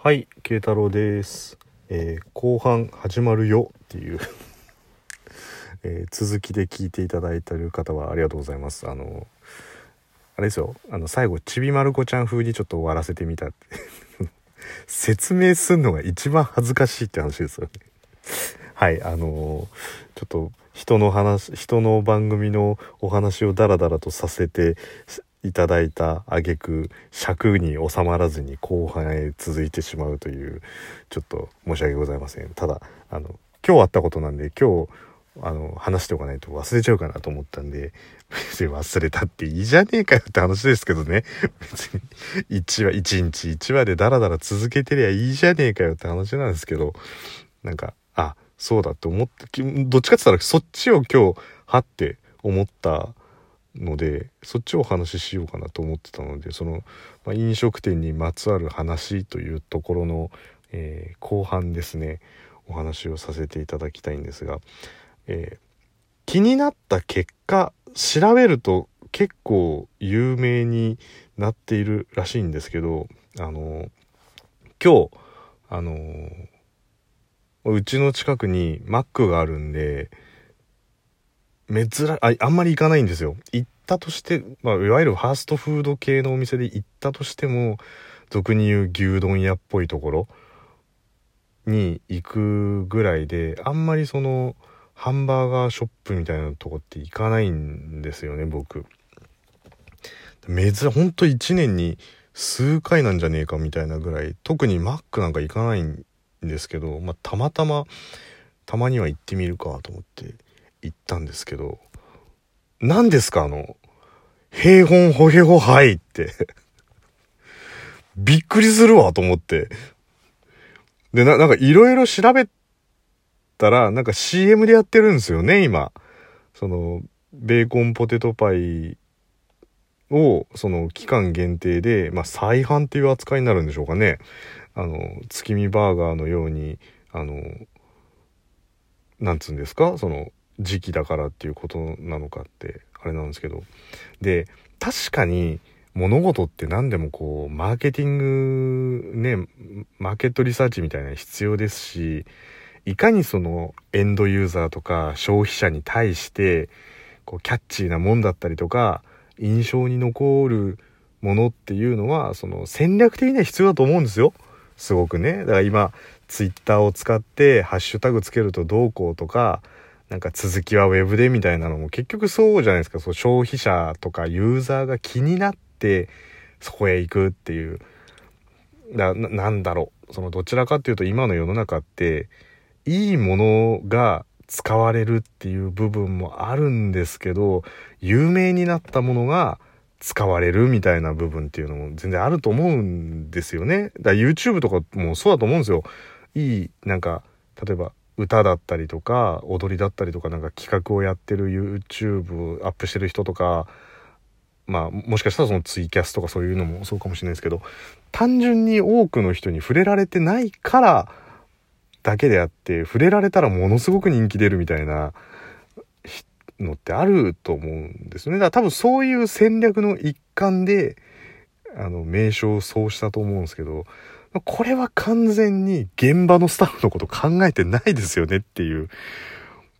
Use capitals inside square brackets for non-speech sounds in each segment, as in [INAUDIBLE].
はい、慶太郎です。えー後半始まるよっていう、[LAUGHS] えー続きで聞いていただいてる方はありがとうございます。あの、あれですよ、あの、最後、ちびまる子ちゃん風にちょっと終わらせてみたって。[LAUGHS] 説明すんのが一番恥ずかしいって話ですよね。はい、あのーちょっと人の話、人の番組のお話をダラダラとさせていただいた挙句尺に収まらずに後半へ続いてしまうという、ちょっと申し訳ございません。ただ、あの、今日あったことなんで、今日、あの、話しておかないと忘れちゃうかなと思ったんで、別に忘れたっていいじゃねえかよって話ですけどね。別に、1話、1日1話でダラダラ続けてりゃいいじゃねえかよって話なんですけど、なんか、あ、そうだって思って、どっちかって言ったらそっちを今日、はって思ったので、そっちをお話ししようかなと思ってたので、その、まあ、飲食店にまつわる話というところの、えー後半ですね、お話をさせていただきたいんですが、えー気になった結果、調べると結構有名になっているらしいんですけど、あの、今日、あの、うちの近くにマックがあるんで、珍あ、あんまり行かないんですよ。行ったとして、まあ、いわゆるファーストフード系のお店で行ったとしても、俗に言う牛丼屋っぽいところに行くぐらいで、あんまりその、ハンバーガーショップみたいなとこって行かないんですよね、僕。珍、ほんと1年に数回なんじゃねえかみたいなぐらい、特にマックなんか行かないんですけど、まあ、たまたま、たまには行ってみるかと思って行ったんですけど、何ですかあの、平本ほへほはいって。びっくりするわと思って。で、な、なんかいろいろ調べたら、なんか CM でやってるんですよね、今。その、ベーコンポテトパイを、その、期間限定で、まあ、再販っていう扱いになるんでしょうかね。あの、月見バーガーのように、あの、なんつうんですかその、時期だからっていうことなのかって、あれなんですけど。で、確かに、物事って何でもこう、マーケティング、ね、マーケットリサーチみたいなの必要ですし、いかにそのエンドユーザーとか消費者に対してこうキャッチーなもんだったりとか印象に残るものっていうのはその戦略的には必要だと思うんですよすごくねだから今ツイッターを使ってハッシュタグつけるとどうこうとかなんか続きはウェブでみたいなのも結局そうじゃないですかそう消費者とかユーザーが気になってそこへ行くっていうだななんだろうそのどちらかっていうと今の世の中っていいものが使われるっていう部分もあるんですけど、有名になったものが使われるみたいな部分っていうのも全然あると思うんですよね。だから YouTube とかもそうだと思うんですよ。いい、なんか、例えば歌だったりとか、踊りだったりとか、なんか企画をやってる YouTube アップしてる人とか、まあ、もしかしたらそのツイキャスとかそういうのもそうかもしれないですけど、単純に多くの人に触れられてないから、だけであって触れられたらものすごく人気出るみたいなのってあると思うんですよね。だから多分そういう戦略の一環であの名称をそうしたと思うんですけどこれは完全に現場のスタッフのこと考えてないですよねっていう。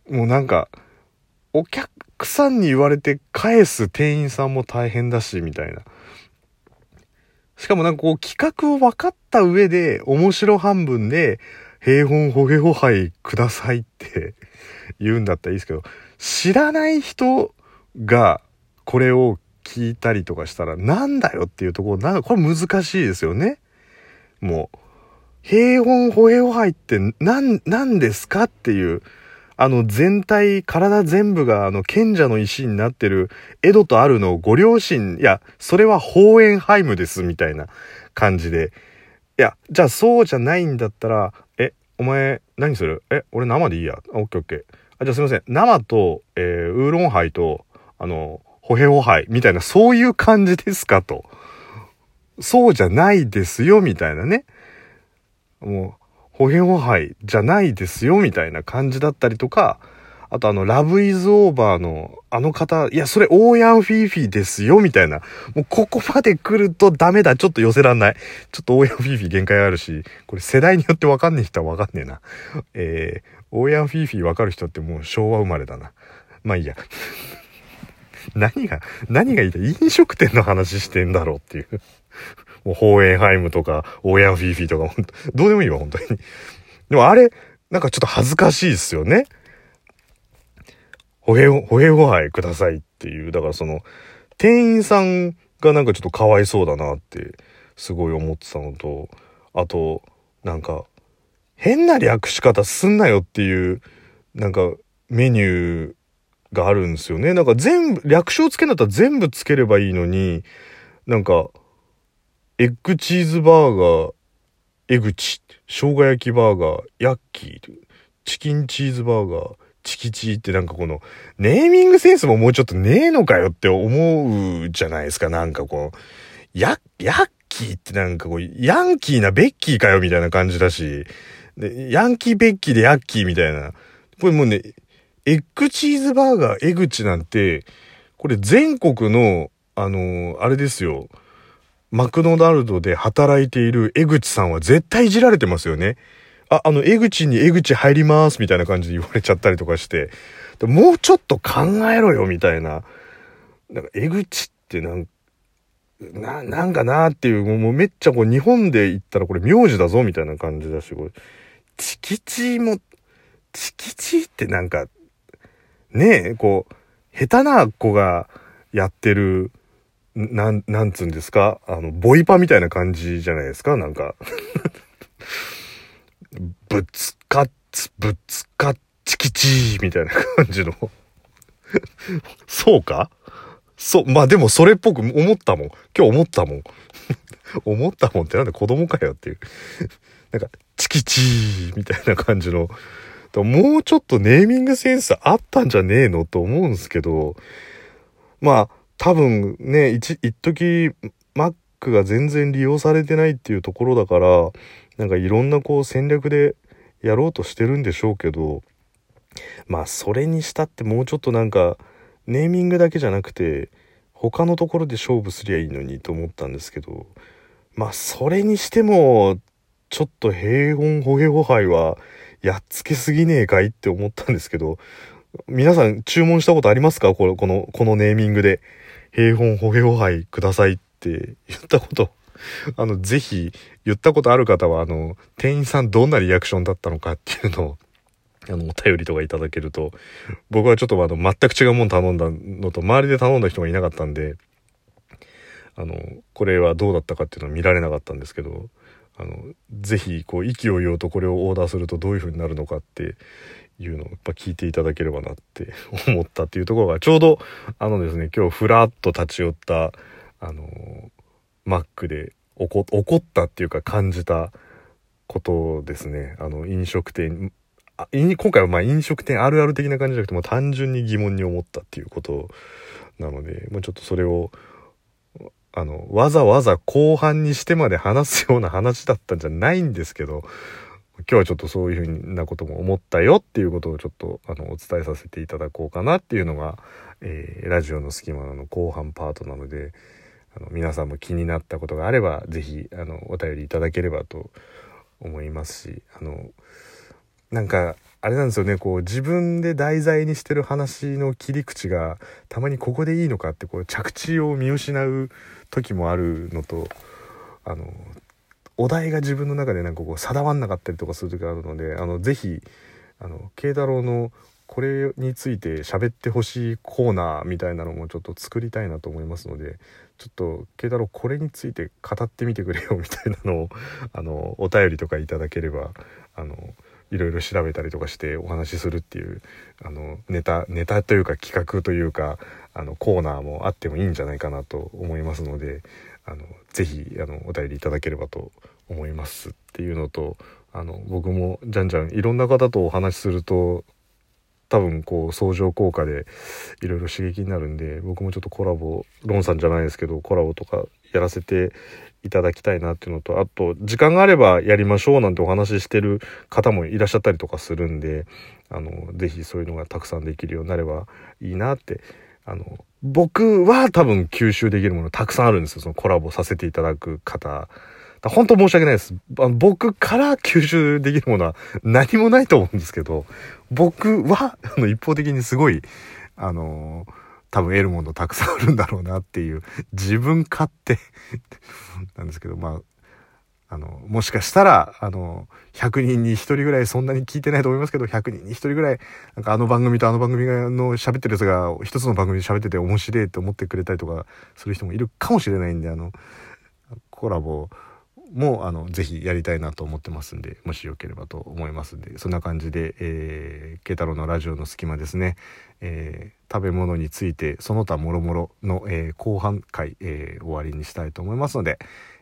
もうなんかお客さんに言われて返す店員さんも大変だしみたいな。しかもなんかこう企画を分かった上で面白半分で平本ほげほはいくださいって [LAUGHS] 言うんだったらいいですけど、知らない人がこれを聞いたりとかしたらなんだよっていうところ、なんかこれ難しいですよね。もう、平本ほげほはいってなん、なんですかっていう、あの全体、体全部があの賢者の石になってるエドとアルのご両親、いや、それはホーエンハイムですみたいな感じで、いや、じゃあそうじゃないんだったら、え、お前、何するえ、俺生でいいや？オッケーオッケー。あ、じゃあすいません。生と、えーウーロンハイと、あの、ホヘホハイみたいな、そういう感じですかと。そうじゃないですよ、みたいなね。もう、ホヘホハイじゃないですよ、みたいな感じだったりとか、あとあの、ラブイズオーバーのあの方、いや、それオーヤンフィーフィーですよ、みたいな。もうここまで来るとダメだ。ちょっと寄せらんない。ちょっとオーヤンフィーフィー限界あるし、これ世代によってわかんねえ人はわかんねえな。えー、オーヤンフィーフィーわかる人ってもう昭和生まれだな。まあいいや。何が、何が言いたい？飲食店の話してんだろうっていう。[LAUGHS] もう、ホーエンハイムとか、オーヤンフィーフィーとか、どうでもいいわ、本当に。でもあれ、なんかちょっと恥ずかしいですよね。ほへほ、ほへほはいくださいっていう。だからその、店員さんがなんかちょっとかわいそうだなって、すごい思ってたのと、あと、なんか、変な略し方すんなよっていう、なんか、メニューがあるんですよね。なんか全部、略称つけんだったら全部つければいいのに、なんか、エッグチーズバーガー、エグチ、生姜焼きバーガー、ヤッキー、チキンチーズバーガー、チキチーってなんかこの、ネーミングセンスももうちょっとねえのかよって思うじゃないですか。なんかこう、ヤヤッキーってなんかこう、ヤンキーなベッキーかよみたいな感じだし、でヤンキーベッキーでヤッキーみたいな。これもうね、エッグチーズバーガー、エグチなんて、これ全国の、あのー、あれですよ。マクドナルドで働いている江口さんは絶対いじられてますよね。あ、あの、江口に江口入りますみたいな感じで言われちゃったりとかして、もうちょっと考えろよみたいな。なんか江口ってなんな、なんかなっていう、もうめっちゃこう日本で言ったらこれ名字だぞみたいな感じだし、これ、チキチも、チキチってなんか、ねえ、こう、下手な子がやってる、なん、なんつうんですか？あの、ボイパみたいな感じじゃないですか？なんか [LAUGHS] ぶつかっつ、ぶつかっちきちーみたいな感じのそうか？そう、まあでもそれっぽく思ったもん。今日思ったもん。[LAUGHS] 思ったもんってなんで子供かよっていう。なんか、チキチーみたいな感じの。もうちょっとネーミングセンスあったんじゃねえのと思うんですけど、まあ、多分ね、一、一時 Mac が全然利用されてないっていうところだから、なんかいろんなこう戦略でやろうとしてるんでしょうけど、まあそれにしたってもうちょっとなんか、ネーミングだけじゃなくて、他のところで勝負すりゃいいのにと思ったんですけど、まあそれにしても、ちょっと平穏ホゲホハイは、やっつけすぎねえかいって思ったんですけど、皆さん注文したことありますか？この、この、このネーミングで、平凡ホゲホハイくださいって言ったこと、あの、ぜひ、言ったことある方は、あの、店員さんどんなリアクションだったのかっていうのを、あの、お便りとかいただけると、僕はちょっとあの、全く違うもん頼んだのと、周りで頼んだ人がいなかったんで、あの、これはどうだったかっていうのは見られなかったんですけど、あの、ぜひ、こう、意気揚々とこれをオーダーするとどういう風になるのかっていうのをやっぱ聞いていただければなって [LAUGHS] 思ったっていうところが、ちょうど、あのですね、今日ふらっと立ち寄った、あの、マックで怒ったっていうか感じたことですね。あの、飲食店、あ今回はまあ飲食店あるある的な感じじゃなくても単純に疑問に思ったっていうことなので、もうちょっとそれをあの、わざわざ後半にしてまで話すような話だったんじゃないんですけど、今日はちょっとそういうふうなことも思ったよっていうことをちょっとあのお伝えさせていただこうかなっていうのが、えー、ラジオの隙間の後半パートなので、あの皆さんも気になったことがあれば、是非あのお便りいただければと思いますし、あの、なんか、あれなんですよね、こう自分で題材にしてる話の切り口がたまにここでいいのかってこう着地を見失う時もあるのとあのお題が自分の中でなんかこう定まんなかったりとかする時があるのであのぜひあの慶太郎のこれについて喋ってほしいコーナーみたいなのもちょっと作りたいなと思いますのでちょっと慶太郎これについて語ってみてくれよみたいなのをあのお便りとかいただければあのいろいろ調べたりとかしてお話しするっていうあのネタネタというか企画というかあのコーナーもあってもいいんじゃないかなと思いますのであのぜひあのお便りいただければと思いますっていうのとあの僕もじゃんじゃんいろんな方とお話しすると多分こう相乗効果でいろいろ刺激になるんで僕もちょっとコラボロンさんじゃないですけどコラボとかやらせていただきたいなっていうのと、あと、時間があればやりましょうなんてお話ししてる方もいらっしゃったりとかするんで、あの、ぜひそういうのがたくさんできるようになればいいなって、あの、僕は多分吸収できるものたくさんあるんですよ。そのコラボさせていただく方。本当申し訳ないです。僕から吸収できるものは何もないと思うんですけど、僕は、あの、一方的にすごい、あの多分得るものたくさんあるんだろうなっていう、自分勝手。[LAUGHS] なんですけど、まあ、あの、もしかしたら、あの、100人に1人ぐらいそんなに聞いてないと思いますけど、100人に1人ぐらい、なんかあの番組とあの番組の喋ってるやつが一つの番組で喋ってて面白いって思ってくれたりとかする人もいるかもしれないんで、あの、コラボ、もあのぜひやりたいなと思ってますんでもしよければと思いますんでそんな感じで、えー、慶太郎のラジオの隙間ですね、えー、食べ物についてその他もろもろの、えー、後半回、えー、終わりにしたいと思いますので、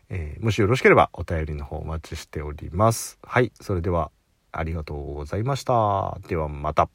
えー、もしよろしければお便りの方お待ちしております。はいそれではありがとうございました。ではまた。